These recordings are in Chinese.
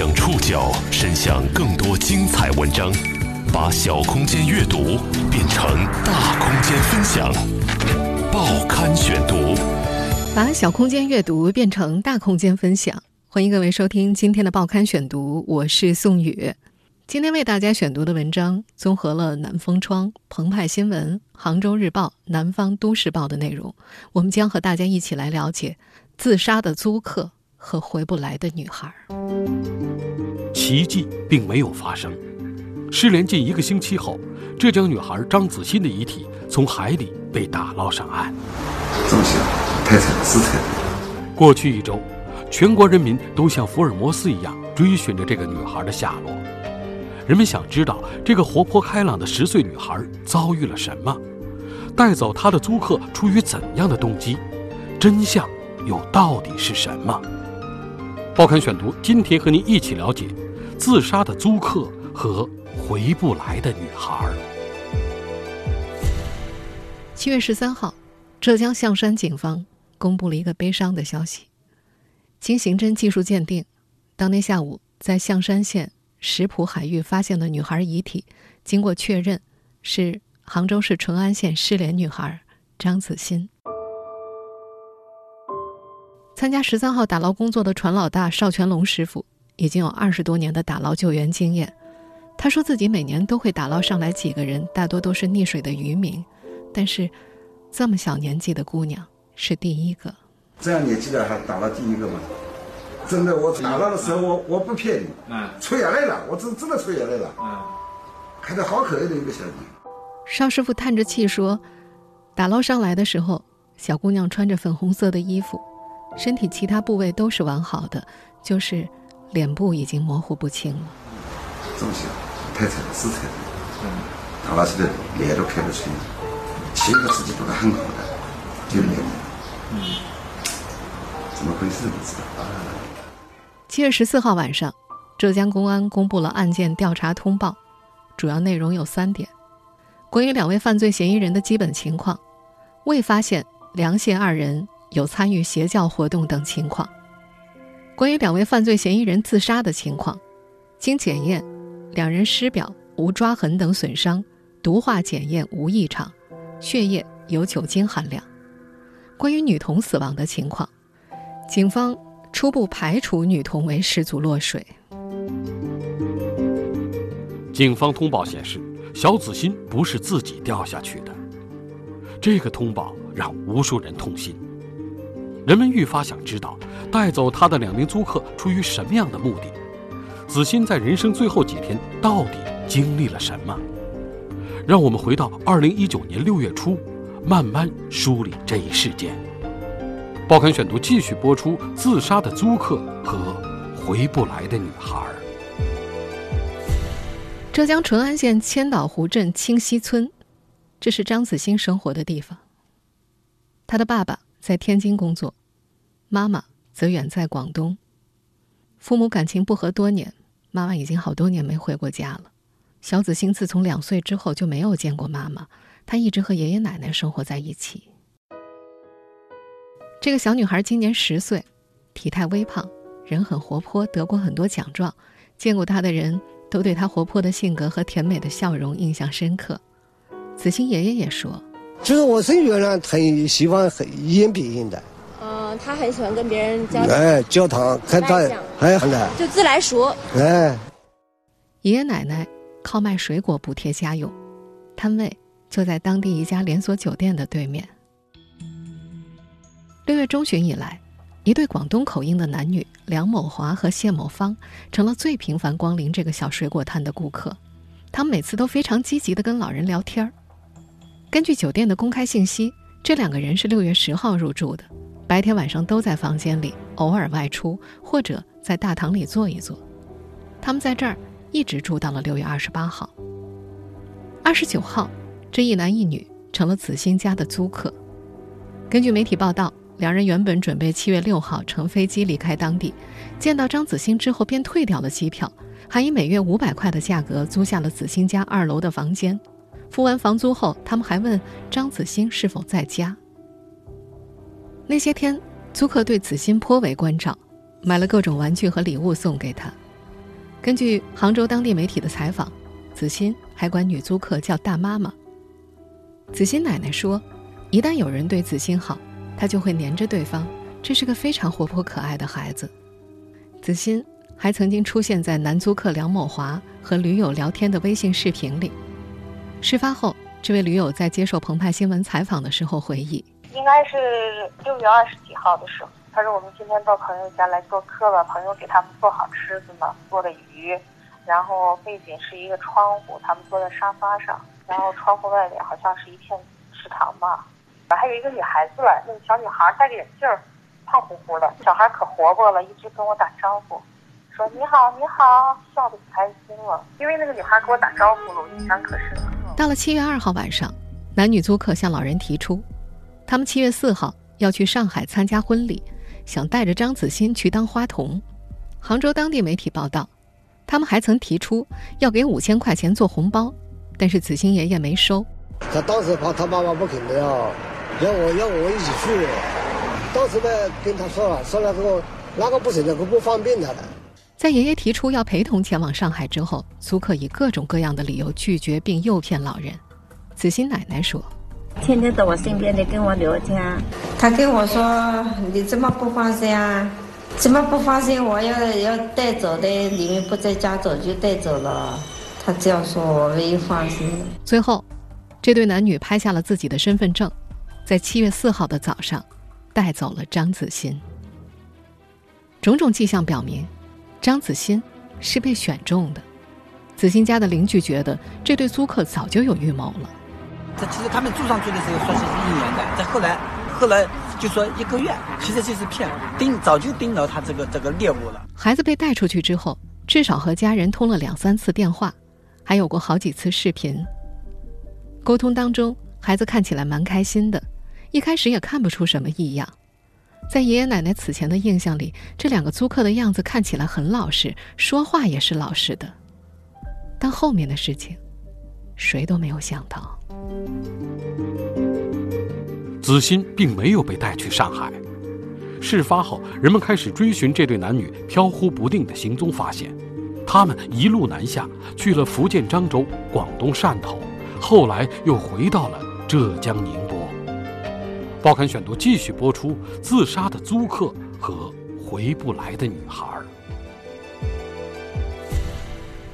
将触角伸向更多精彩文章，把小空间阅读变成大空间分享。报刊选读，把小空间阅读变成大空间分享。欢迎各位收听今天的报刊选读，我是宋宇。今天为大家选读的文章综合了南风窗、澎湃新闻、杭州日报、南方都市报的内容。我们将和大家一起来了解自杀的租客和回不来的女孩。奇迹并没有发生。失联近一个星期后，浙江女孩张子欣的遗体从海里被打捞上岸。这么想，太惨了，死惨了。过去一周，全国人民都像福尔摩斯一样追寻着这个女孩的下落。人们想知道这个活泼开朗的十岁女孩遭遇了什么，带走她的租客出于怎样的动机，真相又到底是什么？报刊选读今天和您一起了解自杀的租客和回不来的女孩。七月十三号，浙江象山警方公布了一个悲伤的消息：经刑侦技术鉴定，当天下午在象山县。石浦海域发现的女孩遗体，经过确认，是杭州市淳安县失联女孩张子欣。参加十三号打捞工作的船老大邵全龙师傅，已经有二十多年的打捞救援经验。他说自己每年都会打捞上来几个人，大多都是溺水的渔民，但是这么小年纪的姑娘是第一个。这样年纪的还打捞第一个吗？真的，我打捞的时候，我我不骗你，嗯，出眼泪了，我真真的出眼泪了，嗯，看着好可爱的一个小女邵师傅叹着气说：“打捞上来的时候，小姑娘穿着粉红色的衣服，身体其他部位都是完好的，就是脸部已经模糊不清了。这么小，太惨了，死惨了，嗯，打捞起来脸都看不清，其实自己做的很好的，就脸，嗯，怎么回事不知道。”七月十四号晚上，浙江公安公布了案件调查通报，主要内容有三点：关于两位犯罪嫌疑人的基本情况，未发现梁谢二人有参与邪教活动等情况；关于两位犯罪嫌疑人自杀的情况，经检验，两人尸表无抓痕等损伤，毒化检验无异常，血液有酒精含量；关于女童死亡的情况，警方。初步排除女童为失足落水。警方通报显示，小子欣不是自己掉下去的。这个通报让无数人痛心。人们愈发想知道，带走他的两名租客出于什么样的目的？子欣在人生最后几天到底经历了什么？让我们回到二零一九年六月初，慢慢梳理这一事件。报刊选读继续播出：自杀的租客和回不来的女孩。浙江淳安县千岛湖镇清溪村，这是张子欣生活的地方。他的爸爸在天津工作，妈妈则远在广东。父母感情不和多年，妈妈已经好多年没回过家了。小子欣自从两岁之后就没有见过妈妈，他一直和爷爷奶奶生活在一起。这个小女孩今年十岁，体态微胖，人很活泼，得过很多奖状。见过她的人都对她活泼的性格和甜美的笑容印象深刻。子欣爷爷也说：“就是我孙女儿呢，很喜欢很演别人的。嗯，她很喜欢跟别人交哎，交谈，看他哎，很的，就自来熟。哎，爷爷奶奶靠卖水果补贴家用，摊位就在当地一家连锁酒店的对面。”六月中旬以来，一对广东口音的男女梁某华和谢某芳成了最频繁光临这个小水果摊的顾客。他们每次都非常积极的跟老人聊天儿。根据酒店的公开信息，这两个人是六月十号入住的，白天晚上都在房间里，偶尔外出或者在大堂里坐一坐。他们在这儿一直住到了六月二十八号。二十九号，这一男一女成了子欣家的租客。根据媒体报道。两人原本准备七月六号乘飞机离开当地，见到张子欣之后便退掉了机票，还以每月五百块的价格租下了子欣家二楼的房间。付完房租后，他们还问张子欣是否在家。那些天，租客对子欣颇为关照，买了各种玩具和礼物送给她。根据杭州当地媒体的采访，子欣还管女租客叫大妈妈。子欣奶奶说，一旦有人对子欣好，她就会黏着对方，这是个非常活泼可爱的孩子。子欣还曾经出现在男租客梁某华和驴友聊天的微信视频里。事发后，这位驴友在接受澎湃新闻采访的时候回忆：“应该是六月二十几号的时候，他说我们今天到朋友家来做客了，朋友给他们做好吃的呢，做的鱼，然后背景是一个窗户，他们坐在沙发上，然后窗户外面好像是一片池塘吧，还有一个女孩子来，那个小女孩戴着眼镜，胖乎乎的，小孩可活泼了，一直跟我打招呼。”说你好，你好，笑得可开心了，因为那个女孩给我打招呼了，我印象可深了。到了七月二号晚上，男女租客向老人提出，他们七月四号要去上海参加婚礼，想带着张子欣去当花童。杭州当地媒体报道，他们还曾提出要给五千块钱做红包，但是子欣爷爷没收。他当时怕他妈妈不肯的呀，要我要我一起去。当时呢跟他说了，说了之后，那个不行，那个不方便的。在爷爷提出要陪同前往上海之后，租客以各种各样的理由拒绝并诱骗老人。子欣奶奶说：“天天在我身边的跟我聊天，他跟我说：‘你怎么不放心啊？怎么不放心？我要要带走的，你们不在家，早就带走了。’他这样说，我唯一放心。最后，这对男女拍下了自己的身份证，在七月四号的早上，带走了张子欣。种种迹象表明。”张子欣是被选中的，子欣家的邻居觉得这对租客早就有预谋了。这其实他们住上去的时候说是一年的，再后来后来就说一个月，其实就是骗，盯早就盯到他这个这个猎物了。孩子被带出去之后，至少和家人通了两三次电话，还有过好几次视频。沟通当中，孩子看起来蛮开心的，一开始也看不出什么异样。在爷爷奶奶此前的印象里，这两个租客的样子看起来很老实，说话也是老实的。但后面的事情，谁都没有想到。子欣并没有被带去上海。事发后，人们开始追寻这对男女飘忽不定的行踪，发现他们一路南下，去了福建漳州、广东汕头，后来又回到了浙江宁。报刊选读继续播出：自杀的租客和回不来的女孩。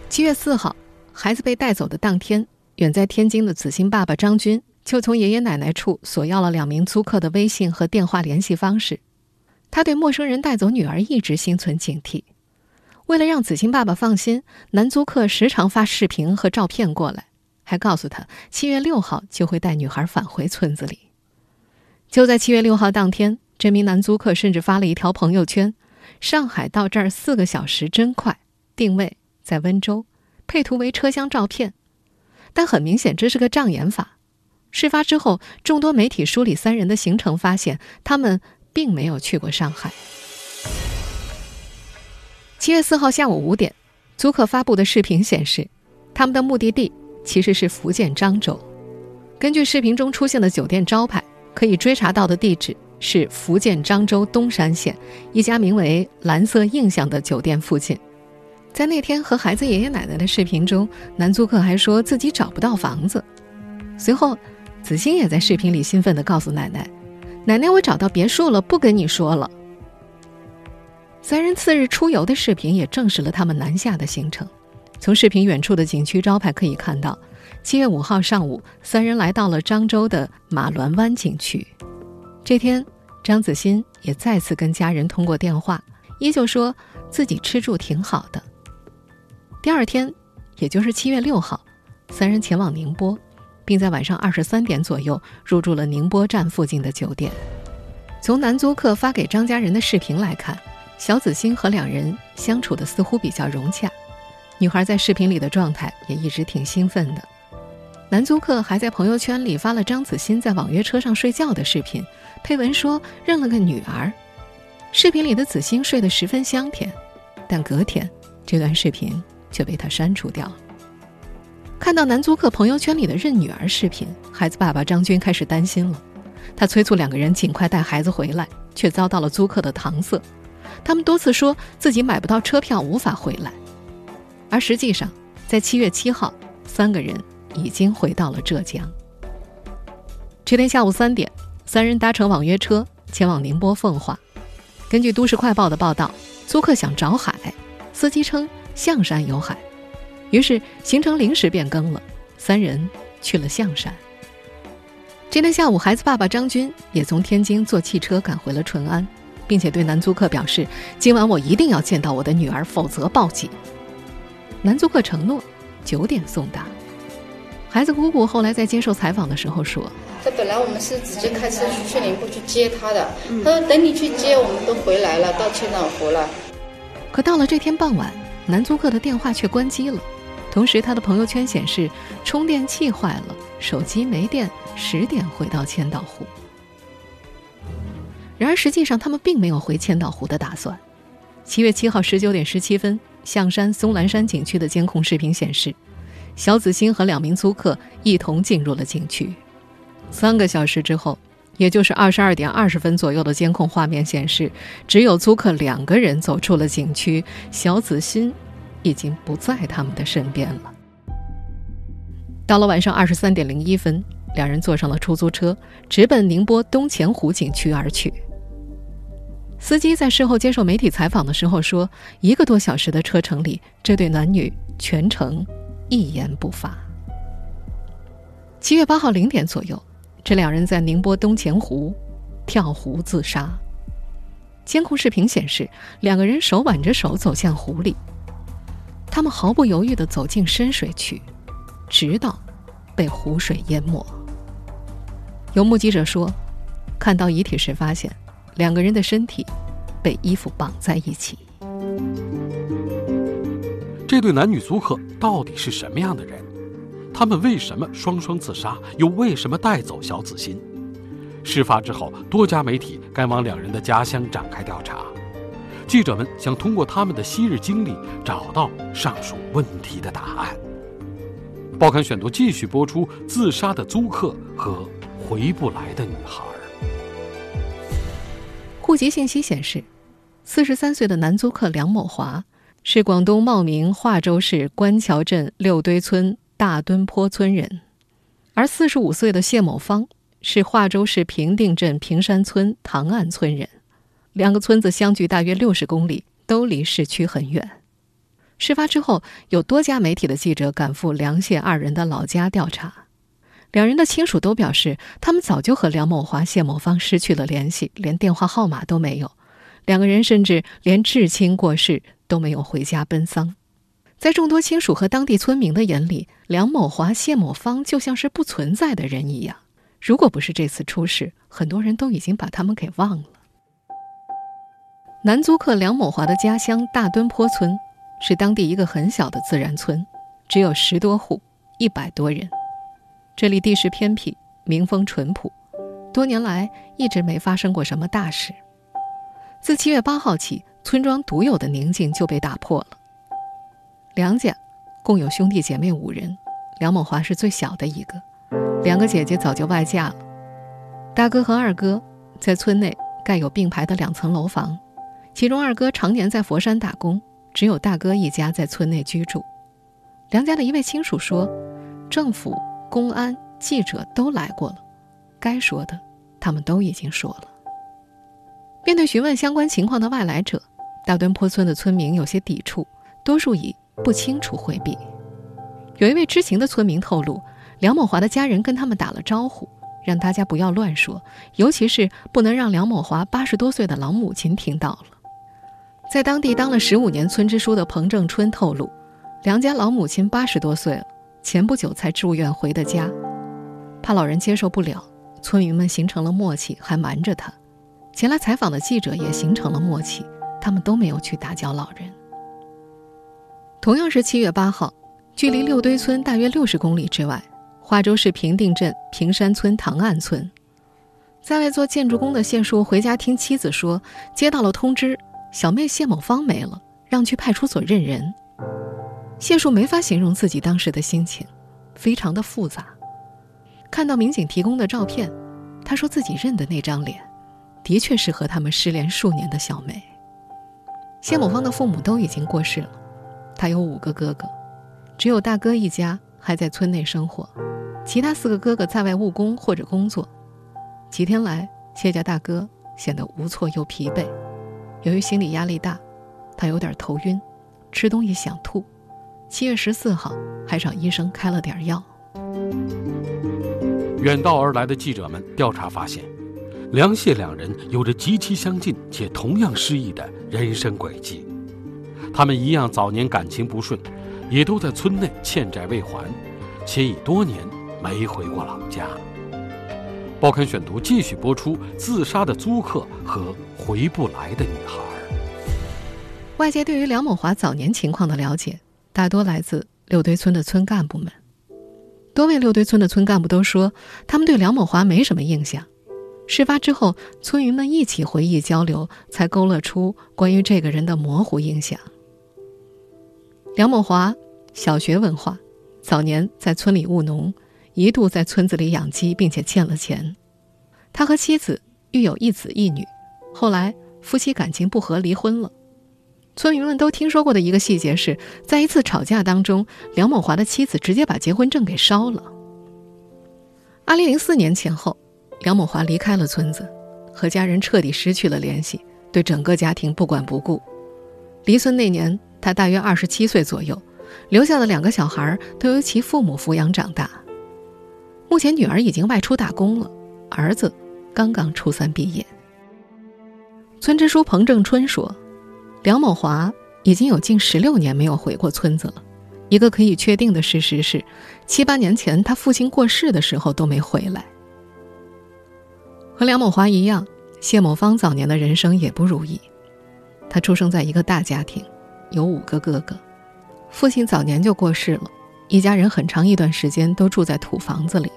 七月四号，孩子被带走的当天，远在天津的子欣爸爸张军就从爷爷奶奶处索要了两名租客的微信和电话联系方式。他对陌生人带走女儿一直心存警惕。为了让子欣爸爸放心，男租客时常发视频和照片过来，还告诉他七月六号就会带女孩返回村子里。就在七月六号当天，这名男租客甚至发了一条朋友圈：“上海到这儿四个小时真快，定位在温州，配图为车厢照片。”但很明显，这是个障眼法。事发之后，众多媒体梳理三人的行程，发现他们并没有去过上海。七月四号下午五点，租客发布的视频显示，他们的目的地其实是福建漳州。根据视频中出现的酒店招牌。可以追查到的地址是福建漳州东山县一家名为“蓝色印象”的酒店附近。在那天和孩子爷爷奶奶的视频中，男租客还说自己找不到房子。随后，子欣也在视频里兴奋地告诉奶奶：“奶奶，我找到别墅了，不跟你说了。”三人次日出游的视频也证实了他们南下的行程。从视频远处的景区招牌可以看到。七月五号上午，三人来到了漳州的马銮湾景区。这天，张子欣也再次跟家人通过电话，依旧说自己吃住挺好的。第二天，也就是七月六号，三人前往宁波，并在晚上二十三点左右入住了宁波站附近的酒店。从男租客发给张家人的视频来看，小子欣和两人相处的似乎比较融洽。女孩在视频里的状态也一直挺兴奋的。男租客还在朋友圈里发了张子欣在网约车上睡觉的视频，配文说认了个女儿。视频里的子欣睡得十分香甜，但隔天这段视频却被他删除掉了。看到男租客朋友圈里的认女儿视频，孩子爸爸张军开始担心了。他催促两个人尽快带孩子回来，却遭到了租客的搪塞。他们多次说自己买不到车票，无法回来。而实际上，在七月七号，三个人已经回到了浙江。这天下午三点，三人搭乘网约车前往宁波奉化。根据《都市快报》的报道，租客想找海，司机称象山有海，于是行程临时变更了，三人去了象山。这天下午，孩子爸爸张军也从天津坐汽车赶回了淳安，并且对男租客表示：“今晚我一定要见到我的女儿，否则报警。”男租客承诺九点送达。孩子姑姑后来在接受采访的时候说：“这本来我们是直接开车去去宁波去接他的，他说等你去接，我们都回来了，到千岛湖了。”可到了这天傍晚，男租客的电话却关机了，同时他的朋友圈显示充电器坏了，手机没电。十点回到千岛湖，然而实际上他们并没有回千岛湖的打算。七月七号十九点十七分，象山松兰山景区的监控视频显示，小子欣和两名租客一同进入了景区。三个小时之后，也就是二十二点二十分左右的监控画面显示，只有租客两个人走出了景区，小子欣已经不在他们的身边了。到了晚上二十三点零一分。两人坐上了出租车，直奔宁波东钱湖景区而去。司机在事后接受媒体采访的时候说：“一个多小时的车程里，这对男女全程一言不发。”七月八号零点左右，这两人在宁波东钱湖跳湖自杀。监控视频显示，两个人手挽着手走向湖里，他们毫不犹豫地走进深水区，直到被湖水淹没。有目击者说，看到遗体时发现，两个人的身体被衣服绑在一起。这对男女租客到底是什么样的人？他们为什么双双自杀？又为什么带走小紫欣？事发之后，多家媒体赶往两人的家乡展开调查。记者们想通过他们的昔日经历，找到上述问题的答案。报刊选读继续播出：自杀的租客和。回不来的女孩。户籍信息显示，四十三岁的男租客梁某华是广东茂名化州市官桥镇六堆村大墩坡村人，而四十五岁的谢某芳是化州市平定镇平山村塘岸村人。两个村子相距大约六十公里，都离市区很远。事发之后，有多家媒体的记者赶赴梁谢二人的老家调查。两人的亲属都表示，他们早就和梁某华、谢某芳失去了联系，连电话号码都没有。两个人甚至连至亲过世都没有回家奔丧。在众多亲属和当地村民的眼里，梁某华、谢某芳就像是不存在的人一样。如果不是这次出事，很多人都已经把他们给忘了。男租客梁某华的家乡大墩坡村是当地一个很小的自然村，只有十多户，一百多人。这里地势偏僻，民风淳朴，多年来一直没发生过什么大事。自七月八号起，村庄独有的宁静就被打破了。梁家共有兄弟姐妹五人，梁某华是最小的一个，两个姐姐早就外嫁了。大哥和二哥在村内盖有并排的两层楼房，其中二哥常年在佛山打工，只有大哥一家在村内居住。梁家的一位亲属说，政府。公安记者都来过了，该说的他们都已经说了。面对询问相关情况的外来者，大墩坡村的村民有些抵触，多数以不清楚回避。有一位知情的村民透露，梁某华的家人跟他们打了招呼，让大家不要乱说，尤其是不能让梁某华八十多岁的老母亲听到了。在当地当了十五年村支书的彭正春透露，梁家老母亲八十多岁了。前不久才住院回的家，怕老人接受不了，村民们形成了默契，还瞒着他。前来采访的记者也形成了默契，他们都没有去打搅老人。同样是七月八号，距离六堆村大约六十公里之外，化州市平定镇平山村唐岸村，在外做建筑工的谢树回家听妻子说，接到了通知，小妹谢某芳没了，让去派出所认人。谢树没法形容自己当时的心情，非常的复杂。看到民警提供的照片，他说自己认的那张脸，的确是和他们失联数年的小梅。谢某芳的父母都已经过世了，他有五个哥哥，只有大哥一家还在村内生活，其他四个哥哥在外务工或者工作。几天来，谢家大哥显得无措又疲惫，由于心理压力大，他有点头晕，吃东西想吐。七月十四号，还找医生开了点药。远道而来的记者们调查发现，梁谢两人有着极其相近且同样失意的人生轨迹。他们一样早年感情不顺，也都在村内欠债未还，且已多年没回过老家。报刊选读继续播出：自杀的租客和回不来的女孩。外界对于梁某华早年情况的了解，大多来自六堆村的村干部们。多位六堆村的村干部都说，他们对梁某华没什么印象。事发之后，村民们一起回忆交流，才勾勒出关于这个人的模糊印象。梁某华，小学文化，早年在村里务农，一度在村子里养鸡，并且欠了钱。他和妻子育有一子一女，后来夫妻感情不和，离婚了。村民们都听说过的一个细节是，在一次吵架当中，梁某华的妻子直接把结婚证给烧了。二零零四年前后，梁某华离开了村子，和家人彻底失去了联系，对整个家庭不管不顾。离村那年。他大约二十七岁左右，留下的两个小孩都由其父母抚养长大。目前女儿已经外出打工了，儿子刚刚初三毕业。村支书彭正春说：“梁某华已经有近十六年没有回过村子了。一个可以确定的事实是，七八年前他父亲过世的时候都没回来。”和梁某华一样，谢某芳早年的人生也不如意。他出生在一个大家庭。有五个哥哥，父亲早年就过世了，一家人很长一段时间都住在土房子里。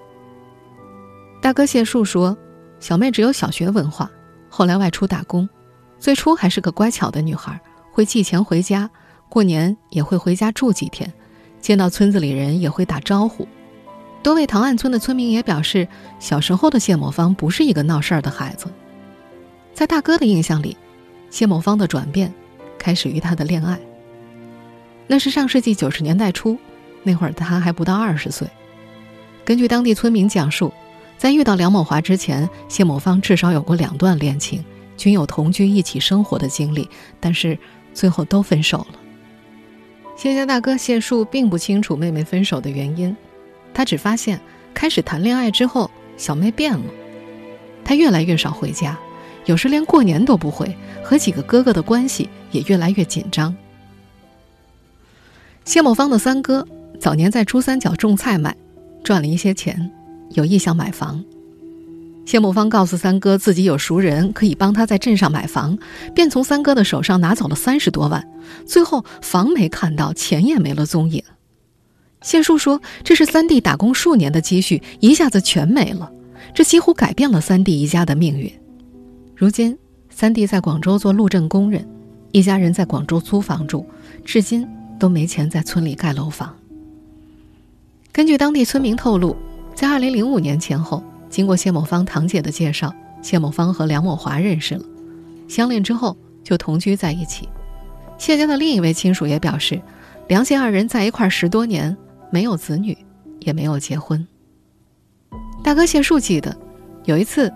大哥谢树说，小妹只有小学文化，后来外出打工，最初还是个乖巧的女孩，会寄钱回家，过年也会回家住几天，见到村子里人也会打招呼。多位唐岸村的村民也表示，小时候的谢某芳不是一个闹事儿的孩子。在大哥的印象里，谢某芳的转变。开始于他的恋爱。那是上世纪九十年代初，那会儿他还不到二十岁。根据当地村民讲述，在遇到梁某华之前，谢某芳至少有过两段恋情，均有同居一起生活的经历，但是最后都分手了。谢家大哥谢树并不清楚妹妹分手的原因，他只发现开始谈恋爱之后，小妹变了，她越来越少回家。有时连过年都不回，和几个哥哥的关系也越来越紧张。谢某芳的三哥早年在珠三角种菜卖，赚了一些钱，有意向买房。谢某芳告诉三哥自己有熟人可以帮他在镇上买房，便从三哥的手上拿走了三十多万，最后房没看到，钱也没了踪影。谢树说：“这是三弟打工数年的积蓄一下子全没了，这几乎改变了三弟一家的命运。”如今，三弟在广州做路政工人，一家人在广州租房住，至今都没钱在村里盖楼房。根据当地村民透露，在2005年前后，经过谢某芳堂姐的介绍，谢某芳和梁某华认识了，相恋之后就同居在一起。谢家的另一位亲属也表示，梁谢二人在一块十多年，没有子女，也没有结婚。大哥谢树记得，有一次，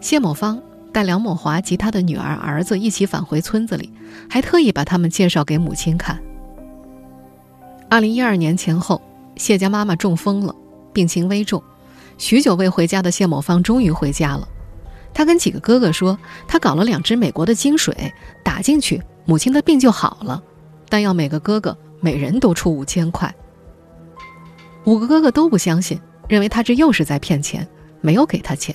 谢某芳。带梁某华及他的女儿、儿子一起返回村子里，还特意把他们介绍给母亲看。二零一二年前后，谢家妈妈中风了，病情危重，许久未回家的谢某芳终于回家了。他跟几个哥哥说，他搞了两支美国的金水，打进去，母亲的病就好了，但要每个哥哥每人都出五千块。五个哥哥都不相信，认为他这又是在骗钱，没有给他钱。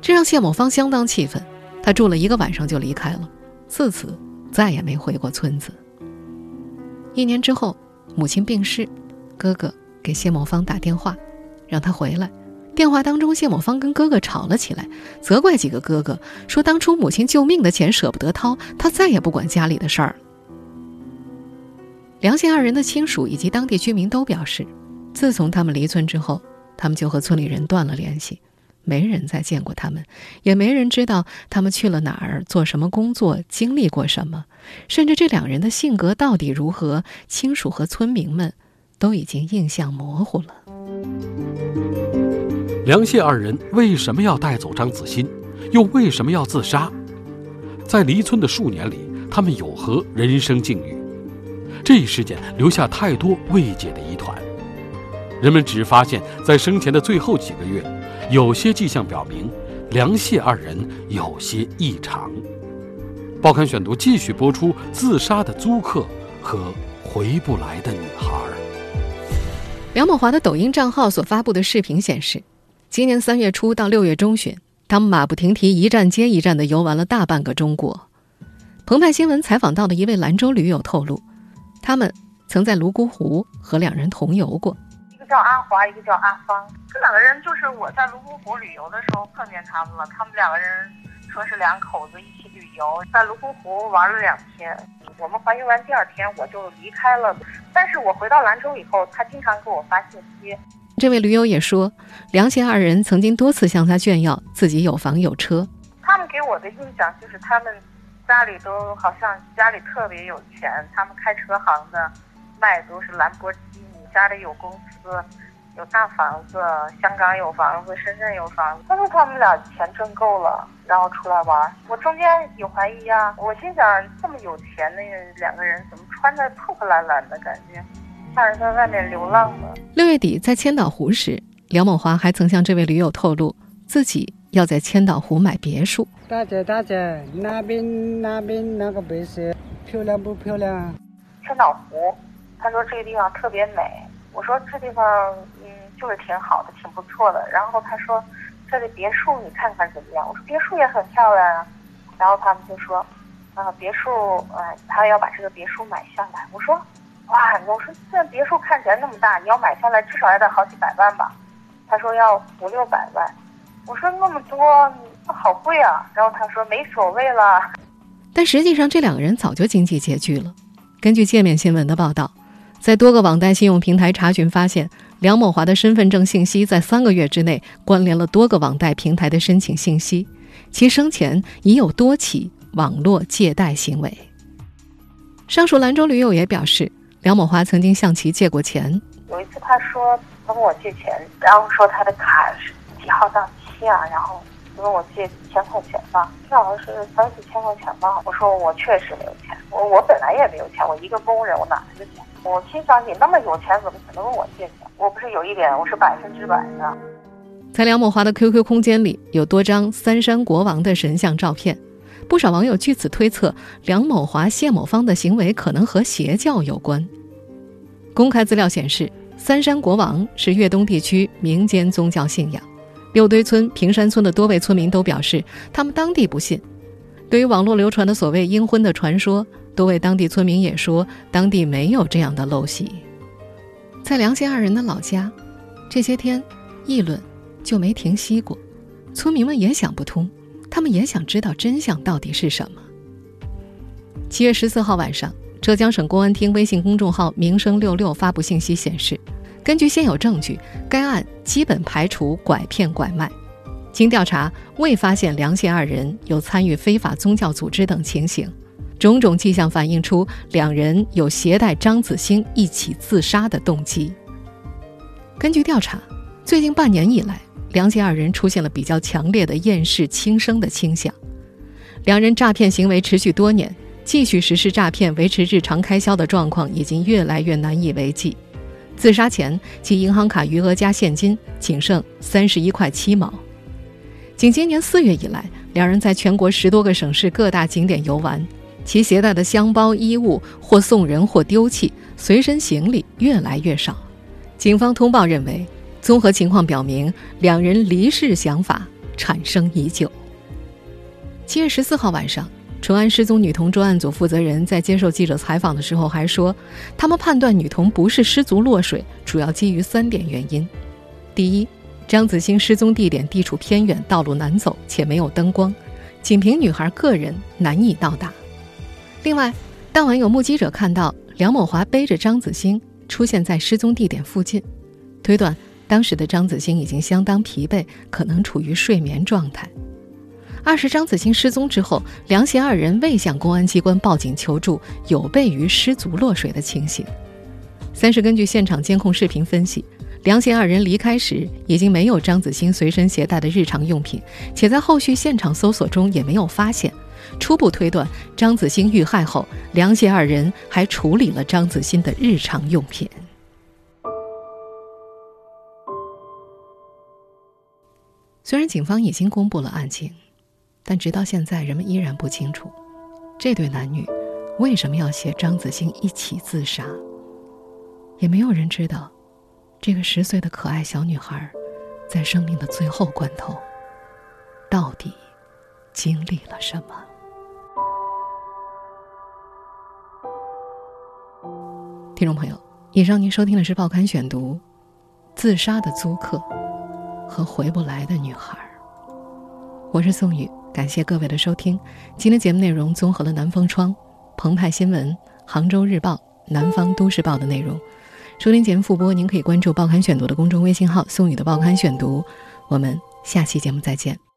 这让谢某芳相当气愤，他住了一个晚上就离开了，自此再也没回过村子。一年之后，母亲病逝，哥哥给谢某芳打电话，让他回来。电话当中，谢某芳跟哥哥吵了起来，责怪几个哥哥，说当初母亲救命的钱舍不得掏，他再也不管家里的事儿了。梁谢二人的亲属以及当地居民都表示，自从他们离村之后，他们就和村里人断了联系。没人再见过他们，也没人知道他们去了哪儿，做什么工作，经历过什么，甚至这两人的性格到底如何，亲属和村民们都已经印象模糊了。梁谢二人为什么要带走张子欣，又为什么要自杀？在离村的数年里，他们有何人生境遇？这一事件留下太多未解的疑团。人们只发现，在生前的最后几个月，有些迹象表明，梁谢二人有些异常。报刊选读继续播出：自杀的租客和回不来的女孩。梁某华的抖音账号所发布的视频显示，今年三月初到六月中旬，他们马不停蹄，一站接一站地游玩了大半个中国。澎湃新闻采访到的一位兰州驴友透露，他们曾在泸沽湖和两人同游过。叫阿华，一个叫阿芳，这两个人就是我在泸沽湖旅游的时候碰见他们了。他们两个人说是两口子一起旅游，在泸沽湖玩了两天。我们环游完第二天我就离开了，但是我回到兰州以后，他经常给我发信息。这位驴友也说，梁贤二人曾经多次向他炫耀自己有房有车。他们给我的印象就是他们家里都好像家里特别有钱，他们开车行的，卖都是兰博基尼。家里有公司，有大房子，香港有房子，深圳有房子。他说他们俩钱挣够了，然后出来玩。我中间有怀疑啊，我心想这么有钱的两个人，怎么穿的破破烂烂的感觉，像是在外面流浪的。六月底在千岛湖时，梁某华还曾向这位驴友透露，自己要在千岛湖买别墅。大姐大姐，那边那边那个别墅漂亮不漂亮？千岛湖。他说这个地方特别美，我说这地方嗯就是挺好的，挺不错的。然后他说这里别墅你看看怎么样？我说别墅也很漂亮啊。然后他们就说啊别墅呃他要把这个别墅买下来。我说哇，我说这别墅看起来那么大，你要买下来至少也得好几百万吧？他说要五六百万。我说那么多好贵啊。然后他说没所谓了。但实际上这两个人早就经济拮据了。根据界面新闻的报道。在多个网贷信用平台查询发现，梁某华的身份证信息在三个月之内关联了多个网贷平台的申请信息，其生前已有多起网络借贷行为。上述兰州驴友也表示，梁某华曾经向其借过钱。有一次他说他问我借钱，然后说他的卡是几号到期啊，然后问我借几千块钱吧，好像是三四千块钱吧。我说我确实没有钱，我我本来也没有钱，我一个工人，我哪来的钱？我心想，你那么有钱，怎么可能问我借钱？我不是有一点，我是百分之百的。在梁某华的 QQ 空间里，有多张三山国王的神像照片，不少网友据此推测，梁某华、谢某芳的行为可能和邪教有关。公开资料显示，三山国王是粤东地区民间宗教信仰，六堆村、平山村的多位村民都表示，他们当地不信。对于网络流传的所谓阴婚的传说。多位当地村民也说，当地没有这样的陋习。在梁谢二人的老家，这些天议论就没停息过。村民们也想不通，他们也想知道真相到底是什么。七月十四号晚上，浙江省公安厅微信公众号“民生六六”发布信息显示，根据现有证据，该案基本排除拐骗拐卖。经调查，未发现梁谢二人有参与非法宗教组织等情形。种种迹象反映出两人有携带张子欣一起自杀的动机。根据调查，最近半年以来，梁谢二人出现了比较强烈的厌世轻生的倾向。两人诈骗行为持续多年，继续实施诈骗维持日常开销的状况已经越来越难以为继。自杀前，其银行卡余额加现金仅剩三十一块七毛。仅今年四月以来，两人在全国十多个省市各大景点游玩。其携带的箱包衣物或送人或丢弃，随身行李越来越少。警方通报认为，综合情况表明，两人离世想法产生已久。七月十四号晚上，淳安失踪女童专案组负责人在接受记者采访的时候还说，他们判断女童不是失足落水，主要基于三点原因：第一，张子欣失踪地点地处偏远，道路难走且没有灯光，仅凭女孩个人难以到达。另外，当晚有目击者看到梁某华背着张子欣出现在失踪地点附近，推断当时的张子欣已经相当疲惫，可能处于睡眠状态。二是张子欣失踪之后，梁贤二人未向公安机关报警求助，有悖于失足落水的情形。三是根据现场监控视频分析，梁贤二人离开时已经没有张子欣随身携带的日常用品，且在后续现场搜索中也没有发现。初步推断，张子欣遇害后，梁贤二人还处理了张子欣的日常用品。虽然警方已经公布了案情，但直到现在，人们依然不清楚这对男女为什么要携张子欣一起自杀。也没有人知道，这个十岁的可爱小女孩，在生命的最后关头，到底经历了什么。听众朋友，以上您收听的是《报刊选读》，自杀的租客和回不来的女孩。我是宋宇，感谢各位的收听。今天节目内容综合了《南风窗》、澎湃新闻、杭州日报、南方都市报的内容。收听节目复播，您可以关注《报刊选读》的公众微信号“宋宇的报刊选读”。我们下期节目再见。